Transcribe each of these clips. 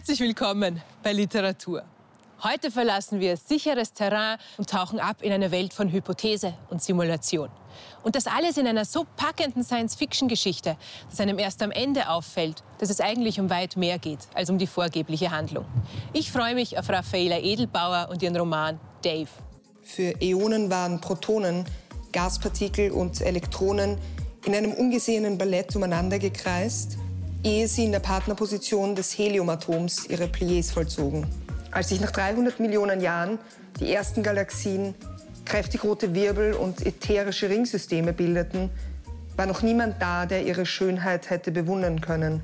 Herzlich willkommen bei Literatur. Heute verlassen wir sicheres Terrain und tauchen ab in eine Welt von Hypothese und Simulation. Und das alles in einer so packenden Science-Fiction-Geschichte, dass einem erst am Ende auffällt, dass es eigentlich um weit mehr geht als um die vorgebliche Handlung. Ich freue mich auf Raffaela Edelbauer und ihren Roman Dave. Für Äonen waren Protonen, Gaspartikel und Elektronen in einem ungesehenen Ballett umeinander gekreist, ehe sie in der Partnerposition des Heliumatoms ihre Pliés vollzogen. Als sich nach 300 Millionen Jahren die ersten Galaxien kräftig rote Wirbel und ätherische Ringsysteme bildeten, war noch niemand da, der ihre Schönheit hätte bewundern können.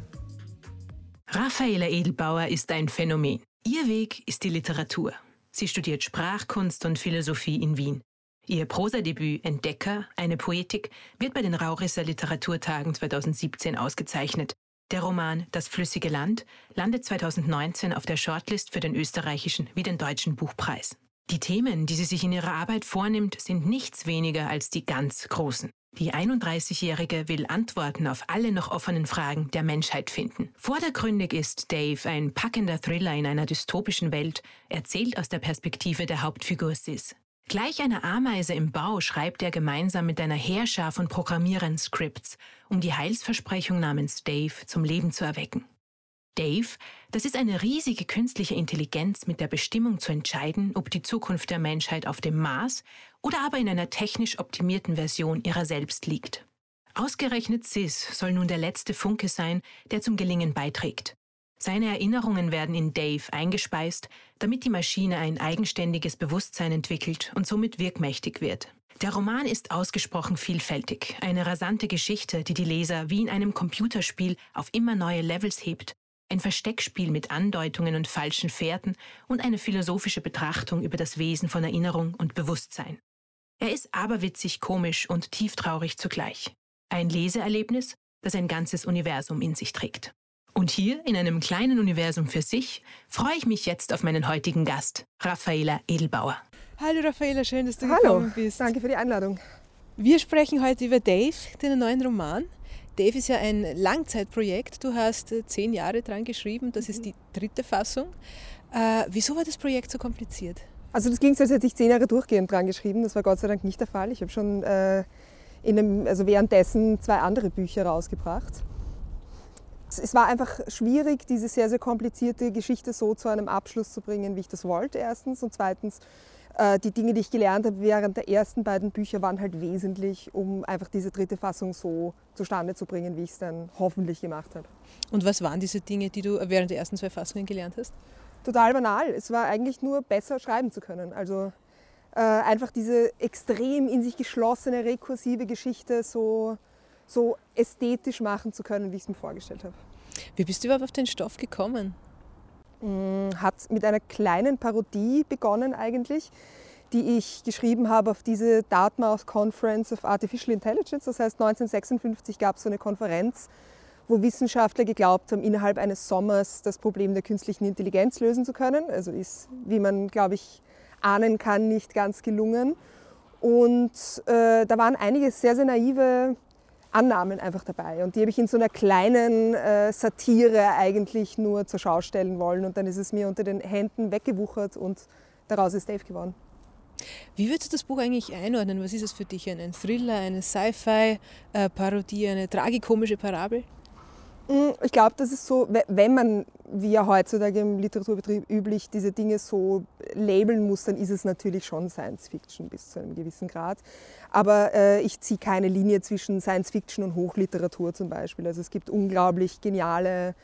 Raffaela Edelbauer ist ein Phänomen. Ihr Weg ist die Literatur. Sie studiert Sprachkunst und Philosophie in Wien. Ihr Prosadebüt Entdecker, eine Poetik, wird bei den Raurisser Literaturtagen 2017 ausgezeichnet. Der Roman Das flüssige Land landet 2019 auf der Shortlist für den österreichischen wie den deutschen Buchpreis. Die Themen, die sie sich in ihrer Arbeit vornimmt, sind nichts weniger als die ganz großen. Die 31-Jährige will Antworten auf alle noch offenen Fragen der Menschheit finden. Vordergründig ist Dave ein packender Thriller in einer dystopischen Welt, erzählt aus der Perspektive der Hauptfigur Sis. Gleich einer Ameise im Bau schreibt er gemeinsam mit einer Heerschar von Programmierern Scripts, um die Heilsversprechung namens Dave zum Leben zu erwecken. Dave, das ist eine riesige künstliche Intelligenz mit der Bestimmung zu entscheiden, ob die Zukunft der Menschheit auf dem Mars oder aber in einer technisch optimierten Version ihrer selbst liegt. Ausgerechnet Sis soll nun der letzte Funke sein, der zum Gelingen beiträgt. Seine Erinnerungen werden in Dave eingespeist, damit die Maschine ein eigenständiges Bewusstsein entwickelt und somit wirkmächtig wird. Der Roman ist ausgesprochen vielfältig, eine rasante Geschichte, die die Leser wie in einem Computerspiel auf immer neue Levels hebt, ein Versteckspiel mit Andeutungen und falschen Fährten und eine philosophische Betrachtung über das Wesen von Erinnerung und Bewusstsein. Er ist aberwitzig, komisch und tieftraurig zugleich. Ein Leseerlebnis, das ein ganzes Universum in sich trägt. Und hier, in einem kleinen Universum für sich, freue ich mich jetzt auf meinen heutigen Gast, Raffaela Edelbauer. Hallo Raffaela, schön, dass du Hallo, gekommen bist. danke für die Einladung. Wir sprechen heute über Dave, deinen neuen Roman. Dave ist ja ein Langzeitprojekt. Du hast äh, zehn Jahre dran geschrieben. Das ist die dritte Fassung. Äh, wieso war das Projekt so kompliziert? Also das klingt so, als hätte ich zehn Jahre durchgehend dran geschrieben. Das war Gott sei Dank nicht der Fall. Ich habe schon äh, in einem, also währenddessen zwei andere Bücher rausgebracht. Es war einfach schwierig, diese sehr, sehr komplizierte Geschichte so zu einem Abschluss zu bringen, wie ich das wollte, erstens. Und zweitens, die Dinge, die ich gelernt habe während der ersten beiden Bücher, waren halt wesentlich, um einfach diese dritte Fassung so zustande zu bringen, wie ich es dann hoffentlich gemacht habe. Und was waren diese Dinge, die du während der ersten zwei Fassungen gelernt hast? Total banal. Es war eigentlich nur besser schreiben zu können. Also äh, einfach diese extrem in sich geschlossene, rekursive Geschichte so so ästhetisch machen zu können, wie ich es mir vorgestellt habe. Wie bist du überhaupt auf den Stoff gekommen? Hat mit einer kleinen Parodie begonnen eigentlich, die ich geschrieben habe auf diese Dartmouth Conference of Artificial Intelligence. Das heißt, 1956 gab es so eine Konferenz, wo Wissenschaftler geglaubt haben, innerhalb eines Sommers das Problem der künstlichen Intelligenz lösen zu können. Also ist, wie man, glaube ich, ahnen kann, nicht ganz gelungen. Und äh, da waren einige sehr, sehr naive Annahmen einfach dabei. Und die habe ich in so einer kleinen äh, Satire eigentlich nur zur Schau stellen wollen. Und dann ist es mir unter den Händen weggewuchert und daraus ist Dave geworden. Wie würdest du das Buch eigentlich einordnen? Was ist es für dich? Ein Thriller, eine Sci-Fi-Parodie, äh, eine tragikomische Parabel? Mm, ich glaube, das ist so, wenn man, wie ja heutzutage im Literaturbetrieb üblich, diese Dinge so labeln muss, dann ist es natürlich schon Science Fiction bis zu einem gewissen Grad. Aber äh, ich ziehe keine Linie zwischen Science Fiction und Hochliteratur zum Beispiel. Also es gibt unglaublich geniale,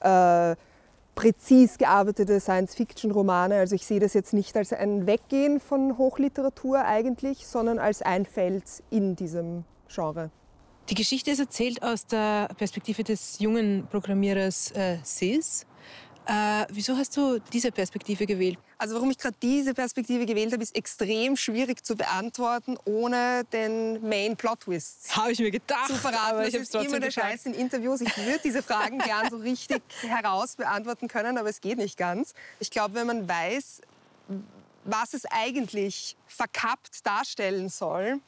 äh, präzis gearbeitete Science-Fiction-Romane. Also ich sehe das jetzt nicht als ein Weggehen von Hochliteratur eigentlich, sondern als ein Feld in diesem Genre. Die Geschichte ist erzählt aus der Perspektive des jungen Programmierers äh, Sis. Äh, wieso hast du diese Perspektive gewählt? Also warum ich gerade diese Perspektive gewählt habe, ist extrem schwierig zu beantworten, ohne den Main Plot Twist habe ich mir gedacht, zu verraten. Aber ich das ist immer der Scheiß in Interviews. Ich würde diese Fragen gern so richtig heraus beantworten können, aber es geht nicht ganz. Ich glaube, wenn man weiß, was es eigentlich verkappt darstellen soll,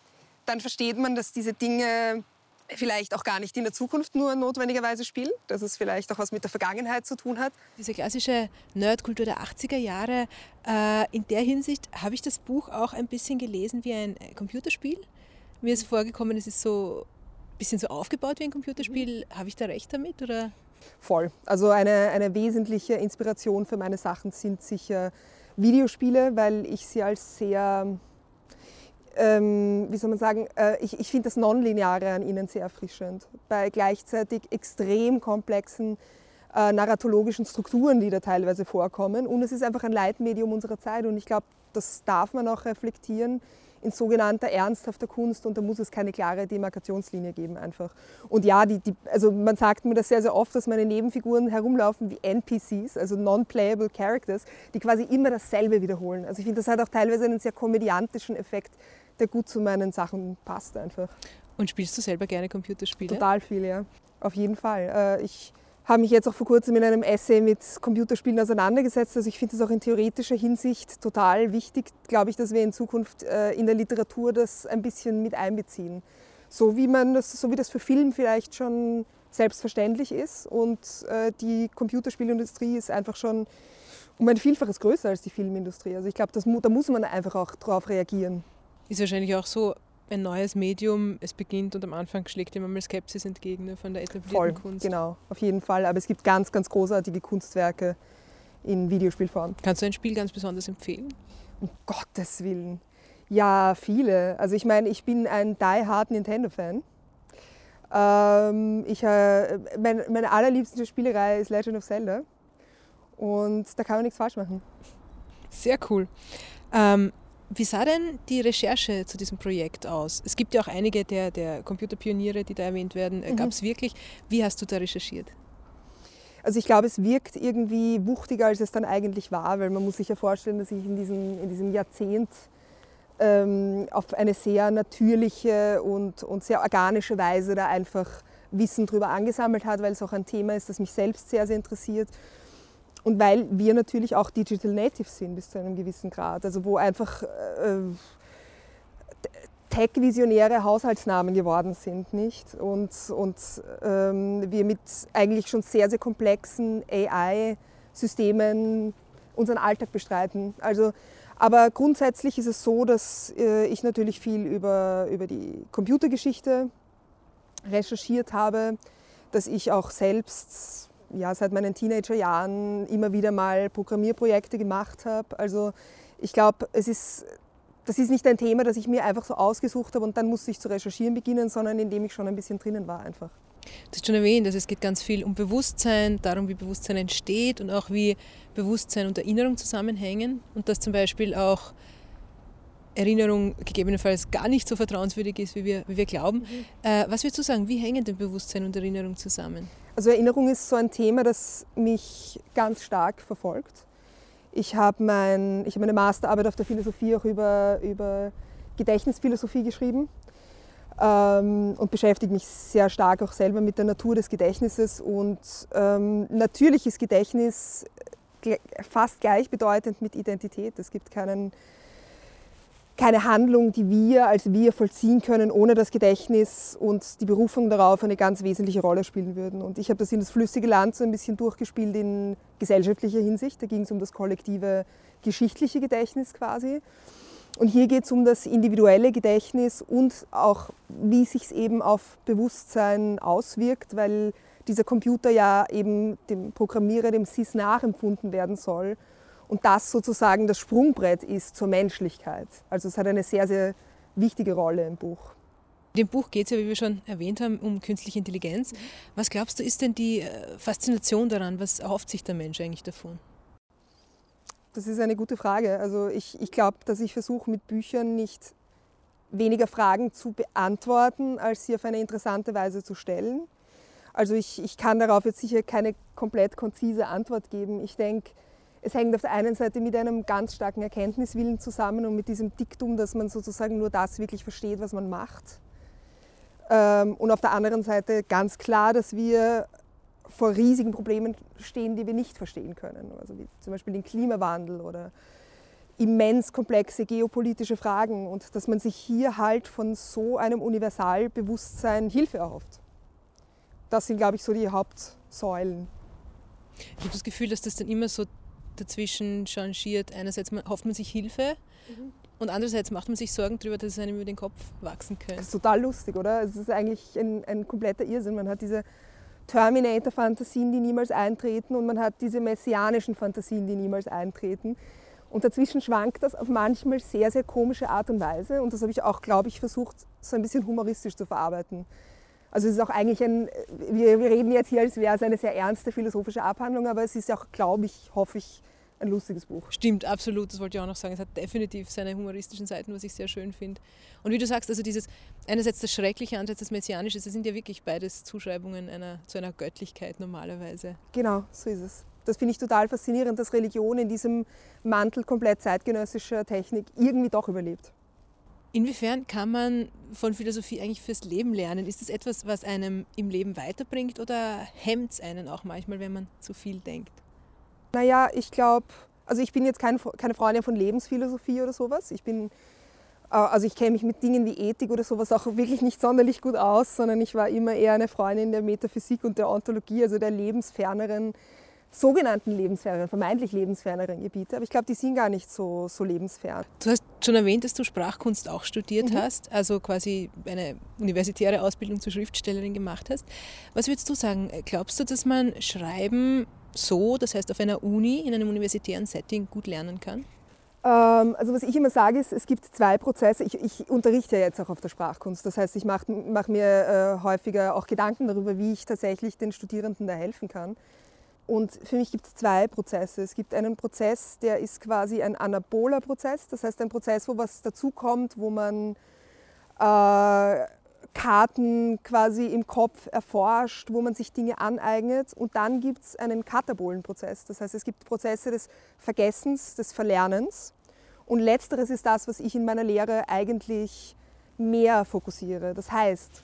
dann versteht man, dass diese Dinge vielleicht auch gar nicht in der Zukunft nur notwendigerweise spielen, dass es vielleicht auch was mit der Vergangenheit zu tun hat. Diese klassische Nerdkultur der 80er Jahre, äh, in der Hinsicht habe ich das Buch auch ein bisschen gelesen wie ein Computerspiel. Mir ist vorgekommen, es ist so ein bisschen so aufgebaut wie ein Computerspiel. Mhm. Habe ich da recht damit? Oder? Voll. Also eine, eine wesentliche Inspiration für meine Sachen sind sicher Videospiele, weil ich sie als sehr ähm, wie soll man sagen, äh, ich, ich finde das Nonlineare an ihnen sehr erfrischend. Bei gleichzeitig extrem komplexen äh, narratologischen Strukturen, die da teilweise vorkommen. Und es ist einfach ein Leitmedium unserer Zeit. Und ich glaube, das darf man auch reflektieren in sogenannter ernsthafter Kunst und da muss es keine klare Demarkationslinie geben einfach. Und ja, die, die, also man sagt mir das sehr, sehr oft, dass meine Nebenfiguren herumlaufen wie NPCs, also Non-Playable Characters, die quasi immer dasselbe wiederholen. Also ich finde, das hat auch teilweise einen sehr komödiantischen Effekt, der gut zu meinen Sachen passt einfach. Und spielst du selber gerne Computerspiele? Total viel, ja. Auf jeden Fall. Äh, ich habe mich jetzt auch vor kurzem in einem Essay mit Computerspielen auseinandergesetzt. Also ich finde es auch in theoretischer Hinsicht total wichtig, glaube ich, dass wir in Zukunft äh, in der Literatur das ein bisschen mit einbeziehen. So wie, man das, so wie das für Film vielleicht schon selbstverständlich ist. Und äh, die Computerspielindustrie ist einfach schon um ein Vielfaches größer als die Filmindustrie. Also ich glaube, da muss man einfach auch darauf reagieren. Ist wahrscheinlich auch so, ein neues Medium, es beginnt und am Anfang schlägt immer mal Skepsis entgegen ne, von der etablierten Voll, Kunst. Genau, auf jeden Fall. Aber es gibt ganz, ganz großartige Kunstwerke in Videospielform. Kannst du ein Spiel ganz besonders empfehlen? Um Gottes Willen. Ja, viele. Also ich meine, ich bin ein die-hard Nintendo-Fan. Ähm, ich, äh, mein, meine allerliebste Spielerei ist Legend of Zelda. Und da kann man nichts falsch machen. Sehr cool. Ähm, wie sah denn die Recherche zu diesem Projekt aus? Es gibt ja auch einige der, der Computerpioniere, die da erwähnt werden. Mhm. Gab es wirklich? Wie hast du da recherchiert? Also ich glaube, es wirkt irgendwie wuchtiger, als es dann eigentlich war, weil man muss sich ja vorstellen, dass ich in diesem, in diesem Jahrzehnt ähm, auf eine sehr natürliche und, und sehr organische Weise da einfach Wissen darüber angesammelt hat, weil es auch ein Thema ist, das mich selbst sehr, sehr interessiert. Und weil wir natürlich auch Digital Natives sind bis zu einem gewissen Grad, also wo einfach äh, Tech-Visionäre Haushaltsnamen geworden sind, nicht? Und, und ähm, wir mit eigentlich schon sehr, sehr komplexen AI-Systemen unseren Alltag bestreiten. Also, aber grundsätzlich ist es so, dass äh, ich natürlich viel über, über die Computergeschichte recherchiert habe, dass ich auch selbst ja, seit meinen Teenagerjahren immer wieder mal Programmierprojekte gemacht habe. Also ich glaube, es ist, das ist nicht ein Thema, das ich mir einfach so ausgesucht habe und dann musste ich zu recherchieren beginnen, sondern indem ich schon ein bisschen drinnen war einfach. Du hast schon erwähnt, dass es geht ganz viel um Bewusstsein, darum, wie Bewusstsein entsteht und auch wie Bewusstsein und Erinnerung zusammenhängen und dass zum Beispiel auch Erinnerung gegebenenfalls gar nicht so vertrauenswürdig ist, wie wir, wie wir glauben. Mhm. Äh, was würdest du sagen, wie hängen denn Bewusstsein und Erinnerung zusammen? Also Erinnerung ist so ein Thema, das mich ganz stark verfolgt. Ich habe mein, hab meine Masterarbeit auf der Philosophie auch über, über Gedächtnisphilosophie geschrieben ähm, und beschäftige mich sehr stark auch selber mit der Natur des Gedächtnisses. Und ähm, natürlich ist Gedächtnis fast gleichbedeutend mit Identität. Es gibt keinen keine Handlung, die wir als wir vollziehen können, ohne das Gedächtnis und die Berufung darauf eine ganz wesentliche Rolle spielen würden. Und ich habe das in das flüssige Land so ein bisschen durchgespielt in gesellschaftlicher Hinsicht. Da ging es um das kollektive geschichtliche Gedächtnis quasi. Und hier geht es um das individuelle Gedächtnis und auch, wie sich es eben auf Bewusstsein auswirkt, weil dieser Computer ja eben dem Programmierer, dem SIS nachempfunden werden soll und das sozusagen das Sprungbrett ist zur Menschlichkeit. Also es hat eine sehr, sehr wichtige Rolle im Buch. In dem Buch geht es ja, wie wir schon erwähnt haben, um künstliche Intelligenz. Was glaubst du, ist denn die äh, Faszination daran? Was erhofft sich der Mensch eigentlich davon? Das ist eine gute Frage. Also ich, ich glaube, dass ich versuche mit Büchern nicht weniger Fragen zu beantworten, als sie auf eine interessante Weise zu stellen. Also ich, ich kann darauf jetzt sicher keine komplett konzise Antwort geben. Ich denke, es hängt auf der einen Seite mit einem ganz starken Erkenntniswillen zusammen und mit diesem Diktum, dass man sozusagen nur das wirklich versteht, was man macht. Ähm, und auf der anderen Seite ganz klar, dass wir vor riesigen Problemen stehen, die wir nicht verstehen können. Also wie zum Beispiel den Klimawandel oder immens komplexe geopolitische Fragen und dass man sich hier halt von so einem Universalbewusstsein Hilfe erhofft. Das sind, glaube ich, so die Hauptsäulen. Ich habe das Gefühl, dass das dann immer so dazwischen changiert. Einerseits hofft man sich Hilfe mhm. und andererseits macht man sich Sorgen darüber, dass es einem über den Kopf wachsen könnte. Das ist total lustig, oder? Es ist eigentlich ein, ein kompletter Irrsinn. Man hat diese Terminator-Fantasien, die niemals eintreten und man hat diese messianischen Fantasien, die niemals eintreten. Und dazwischen schwankt das auf manchmal sehr, sehr komische Art und Weise. Und das habe ich auch, glaube ich, versucht, so ein bisschen humoristisch zu verarbeiten. Also es ist auch eigentlich ein, wir, wir reden jetzt hier, als wäre es eine sehr ernste philosophische Abhandlung, aber es ist auch, glaube ich, hoffe ich, ein lustiges Buch. Stimmt, absolut, das wollte ich auch noch sagen. Es hat definitiv seine humoristischen Seiten, was ich sehr schön finde. Und wie du sagst, also dieses einerseits das Schreckliche, andererseits das Messianische, das sind ja wirklich beides Zuschreibungen einer, zu einer Göttlichkeit normalerweise. Genau, so ist es. Das finde ich total faszinierend, dass Religion in diesem Mantel komplett zeitgenössischer Technik irgendwie doch überlebt. Inwiefern kann man von Philosophie eigentlich fürs Leben lernen? Ist das etwas, was einem im Leben weiterbringt oder hemmt es einen auch manchmal, wenn man zu viel denkt? Naja, ich glaube, also ich bin jetzt kein, keine Freundin von Lebensphilosophie oder sowas. Ich bin, äh, also ich kenne mich mit Dingen wie Ethik oder sowas auch wirklich nicht sonderlich gut aus, sondern ich war immer eher eine Freundin der Metaphysik und der Ontologie, also der lebensferneren sogenannten lebensferneren, vermeintlich lebensferneren Gebiete. Aber ich glaube, die sind gar nicht so, so lebensfern. Du hast schon erwähnt, dass du Sprachkunst auch studiert mhm. hast, also quasi eine universitäre Ausbildung zur Schriftstellerin gemacht hast. Was würdest du sagen? Glaubst du, dass man Schreiben so, das heißt auf einer Uni, in einem universitären Setting gut lernen kann? Ähm, also was ich immer sage ist, es gibt zwei Prozesse. Ich, ich unterrichte ja jetzt auch auf der Sprachkunst. Das heißt, ich mache mach mir äh, häufiger auch Gedanken darüber, wie ich tatsächlich den Studierenden da helfen kann. Und für mich gibt es zwei Prozesse. Es gibt einen Prozess, der ist quasi ein anaboler Prozess, das heißt ein Prozess, wo was dazukommt, wo man äh, Karten quasi im Kopf erforscht, wo man sich Dinge aneignet. Und dann gibt es einen katabolen Prozess, das heißt es gibt Prozesse des Vergessens, des Verlernens. Und letzteres ist das, was ich in meiner Lehre eigentlich mehr fokussiere. Das heißt,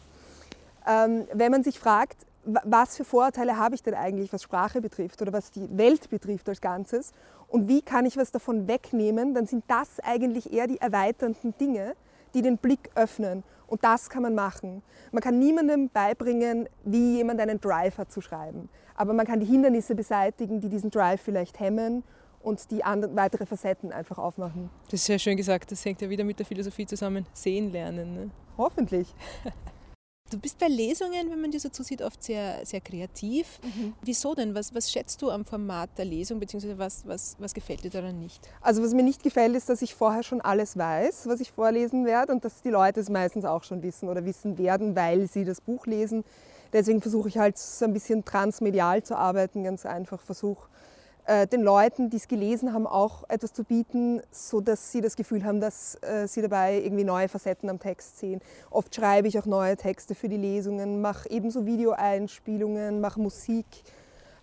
ähm, wenn man sich fragt, was für Vorurteile habe ich denn eigentlich, was Sprache betrifft oder was die Welt betrifft als Ganzes und wie kann ich was davon wegnehmen, dann sind das eigentlich eher die erweiternden Dinge, die den Blick öffnen. Und das kann man machen. Man kann niemandem beibringen, wie jemand einen Drive hat zu schreiben. Aber man kann die Hindernisse beseitigen, die diesen Drive vielleicht hemmen und die andere, weitere Facetten einfach aufmachen. Das ist sehr schön gesagt. Das hängt ja wieder mit der Philosophie zusammen. Sehen lernen. Ne? Hoffentlich. Du bist bei Lesungen, wenn man dir so zusieht, oft sehr, sehr kreativ. Mhm. Wieso denn? Was, was schätzt du am Format der Lesung, beziehungsweise was, was, was gefällt dir daran nicht? Also was mir nicht gefällt, ist, dass ich vorher schon alles weiß, was ich vorlesen werde und dass die Leute es meistens auch schon wissen oder wissen werden, weil sie das Buch lesen. Deswegen versuche ich halt so ein bisschen transmedial zu arbeiten, ganz einfach versuche den Leuten, die es gelesen haben, auch etwas zu bieten, sodass sie das Gefühl haben, dass äh, sie dabei irgendwie neue Facetten am Text sehen. Oft schreibe ich auch neue Texte für die Lesungen, mache ebenso Videoeinspielungen, mache Musik,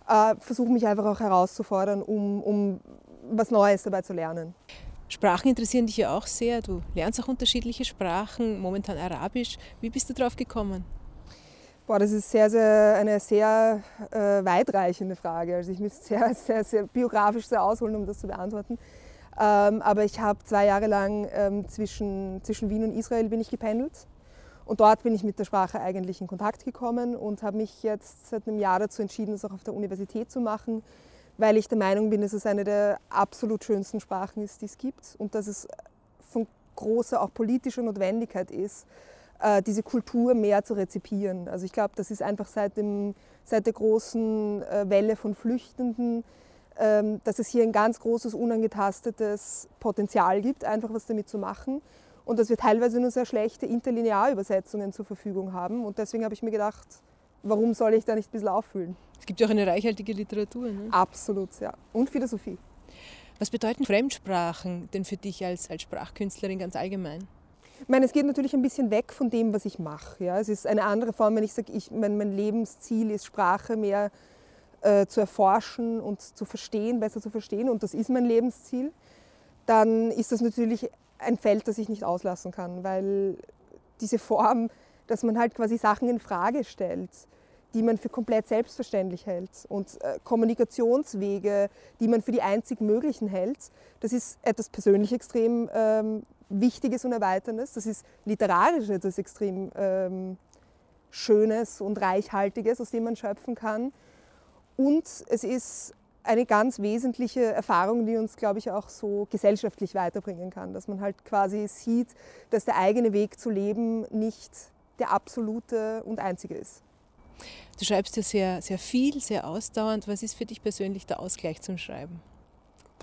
äh, versuche mich einfach auch herauszufordern, um, um was Neues dabei zu lernen. Sprachen interessieren dich ja auch sehr. Du lernst auch unterschiedliche Sprachen, momentan Arabisch. Wie bist du darauf gekommen? Boah, das ist sehr, sehr, eine sehr äh, weitreichende Frage. Also ich müsste sehr, sehr, sehr biografisch sehr ausholen, um das zu beantworten. Ähm, aber ich habe zwei Jahre lang ähm, zwischen, zwischen Wien und Israel bin ich gependelt. Und dort bin ich mit der Sprache eigentlich in Kontakt gekommen und habe mich jetzt seit einem Jahr dazu entschieden, das auch auf der Universität zu machen, weil ich der Meinung bin, dass es eine der absolut schönsten Sprachen ist, die es gibt und dass es von großer auch politischer Notwendigkeit ist, äh, diese Kultur mehr zu rezipieren. Also ich glaube, das ist einfach seit, dem, seit der großen äh, Welle von Flüchtenden, ähm, dass es hier ein ganz großes, unangetastetes Potenzial gibt, einfach was damit zu machen. Und dass wir teilweise nur sehr schlechte Interlinearübersetzungen zur Verfügung haben. Und deswegen habe ich mir gedacht, warum soll ich da nicht ein bisschen auffüllen? Es gibt ja auch eine reichhaltige Literatur. Ne? Absolut, ja. Und Philosophie. Was bedeuten Fremdsprachen denn für dich als, als Sprachkünstlerin ganz allgemein? Ich meine, es geht natürlich ein bisschen weg von dem, was ich mache. Ja? Es ist eine andere Form, wenn ich sage, ich, mein, mein Lebensziel ist, Sprache mehr äh, zu erforschen und zu verstehen, besser zu verstehen, und das ist mein Lebensziel, dann ist das natürlich ein Feld, das ich nicht auslassen kann, weil diese Form, dass man halt quasi Sachen in Frage stellt, die man für komplett selbstverständlich hält und äh, Kommunikationswege, die man für die einzig möglichen hält. Das ist etwas persönlich extrem ähm, Wichtiges und Erweiterndes. Das ist literarisch etwas extrem ähm, Schönes und Reichhaltiges, aus dem man schöpfen kann. Und es ist eine ganz wesentliche Erfahrung, die uns, glaube ich, auch so gesellschaftlich weiterbringen kann. Dass man halt quasi sieht, dass der eigene Weg zu leben nicht der absolute und einzige ist. Du schreibst ja sehr, sehr viel, sehr ausdauernd. Was ist für dich persönlich der Ausgleich zum Schreiben?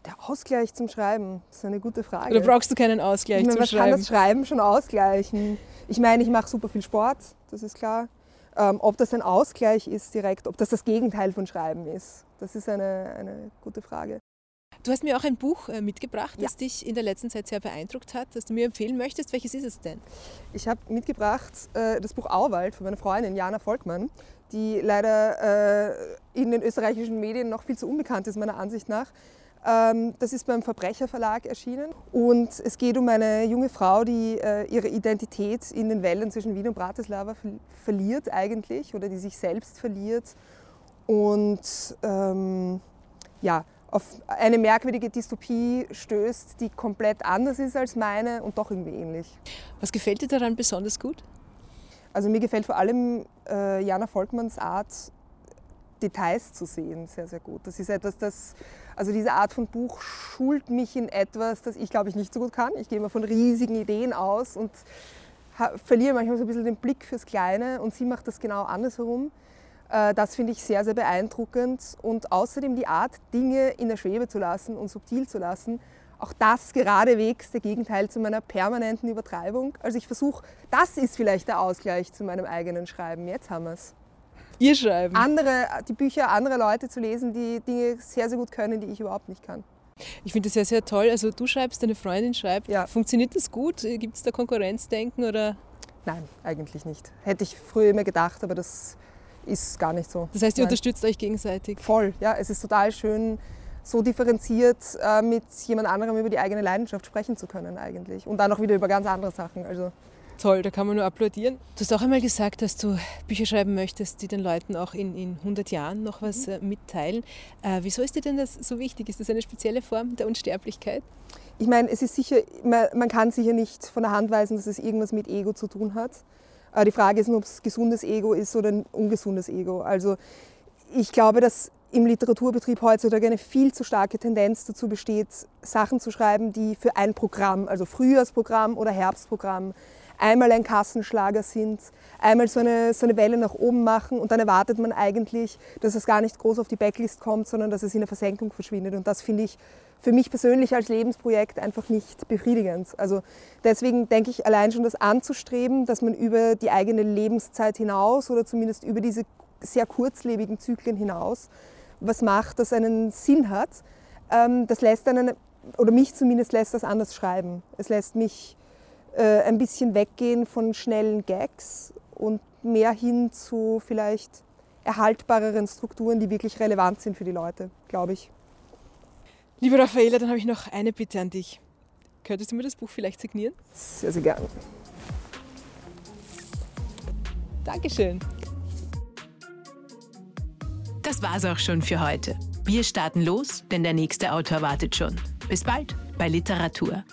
Der Ausgleich zum Schreiben, das ist eine gute Frage. Oder brauchst du keinen Ausgleich ich meine, zum man Schreiben? kann das Schreiben schon ausgleichen. Ich meine, ich mache super viel Sport, das ist klar. Ähm, ob das ein Ausgleich ist direkt, ob das das Gegenteil von Schreiben ist, das ist eine, eine gute Frage. Du hast mir auch ein Buch äh, mitgebracht, das Ja. dich in der letzten Zeit sehr beeindruckt hat, das du mir empfehlen möchtest. Welches ist es denn? Ich habe mitgebracht äh, das Buch Auwald von meiner Freundin Jana Volkmann, die leider äh, in den österreichischen Medien noch viel zu unbekannt ist, meiner Ansicht nach. Ähm, das ist beim Verbrecherverlag erschienen und es geht um eine junge Frau, die äh, ihre Identität in den Wäldern zwischen Wien und Bratislava ver verliert eigentlich oder die sich selbst verliert und ähm, ja, auf eine merkwürdige Dystopie stößt, die komplett anders ist als meine und doch irgendwie ähnlich. Was gefällt dir daran besonders gut? Also mir gefällt vor allem äh, Jana Volkmanns Art, Details zu sehen, sehr, sehr gut. Das ist etwas, das, also diese Art von Buch schult mich in etwas, das ich glaube ich nicht so gut kann. Ich gehe immer von riesigen Ideen aus und verliere manchmal so ein bisschen den Blick fürs Kleine und sie macht das genau andersherum. Äh, Das finde ich sehr, sehr beeindruckend und außerdem die Art, Dinge in der Schwebe zu lassen und subtil zu lassen. Auch das geradewegs der Gegenteil zu meiner permanenten Übertreibung. Also ich versuche, das ist vielleicht der Ausgleich zu meinem eigenen Schreiben. Jetzt haben wir es. Ihr Schreiben. Andere, die Bücher anderer Leute zu lesen, die Dinge sehr, sehr gut können, die ich überhaupt nicht kann. Ich finde das sehr, sehr toll. Also du schreibst, deine Freundin schreibt. Ja. Funktioniert das gut? Gibt es da Konkurrenzdenken oder? Nein, eigentlich nicht. Hätte ich früher immer gedacht, aber das ist gar nicht so. Das heißt, ihr Nein. unterstützt euch gegenseitig. Voll, ja. Es ist total schön, so differenziert äh, mit jemand anderem über die eigene Leidenschaft sprechen zu können eigentlich. Und dann auch wieder über ganz andere Sachen. Also Toll, da kann man nur applaudieren. Du hast auch einmal gesagt, dass du Bücher schreiben möchtest, die den Leuten auch in, in 100 Jahren noch was äh, mitteilen. Äh, wieso ist dir denn das so wichtig? Ist das eine spezielle Form der Unsterblichkeit? ich meine, es ist sicher, man, man kann sicher nicht von der Hand weisen, dass es irgendwas mit Ego zu tun hat. Äh, die Frage ist nur, ob es gesundes Ego ist oder ein ungesundes Ego. Also ich glaube, dass im Literaturbetrieb heutzutage eine viel zu starke Tendenz dazu besteht, Sachen zu schreiben, die für ein Programm, also Frühjahrsprogramm oder Herbstprogramm, einmal ein Kassenschlager sind, einmal so eine, so eine Welle nach oben machen und dann erwartet man eigentlich, dass es gar nicht groß auf die Backlist kommt, sondern dass es in der Versenkung verschwindet. Und das finde ich für mich persönlich als Lebensprojekt einfach nicht befriedigend. Also deswegen denke ich allein schon das anzustreben, dass man über die eigene Lebenszeit hinaus oder zumindest über diese sehr kurzlebigen Zyklen hinaus was macht, das einen Sinn hat, ähm, das lässt einen, oder mich zumindest lässt das anders schreiben. Es lässt mich äh, ein bisschen weggehen von schnellen Gags und mehr hin zu vielleicht erhaltbareren Strukturen, die wirklich relevant sind für die Leute, glaube ich. Liebe Raffaela, dann habe ich noch eine Bitte an dich. Könntest du mir das Buch vielleicht signieren? Sehr, sehr gern. Dankeschön. Das war's auch schon für heute. Wir starten los, denn der nächste Autor wartet schon. Bis bald bei Literatur.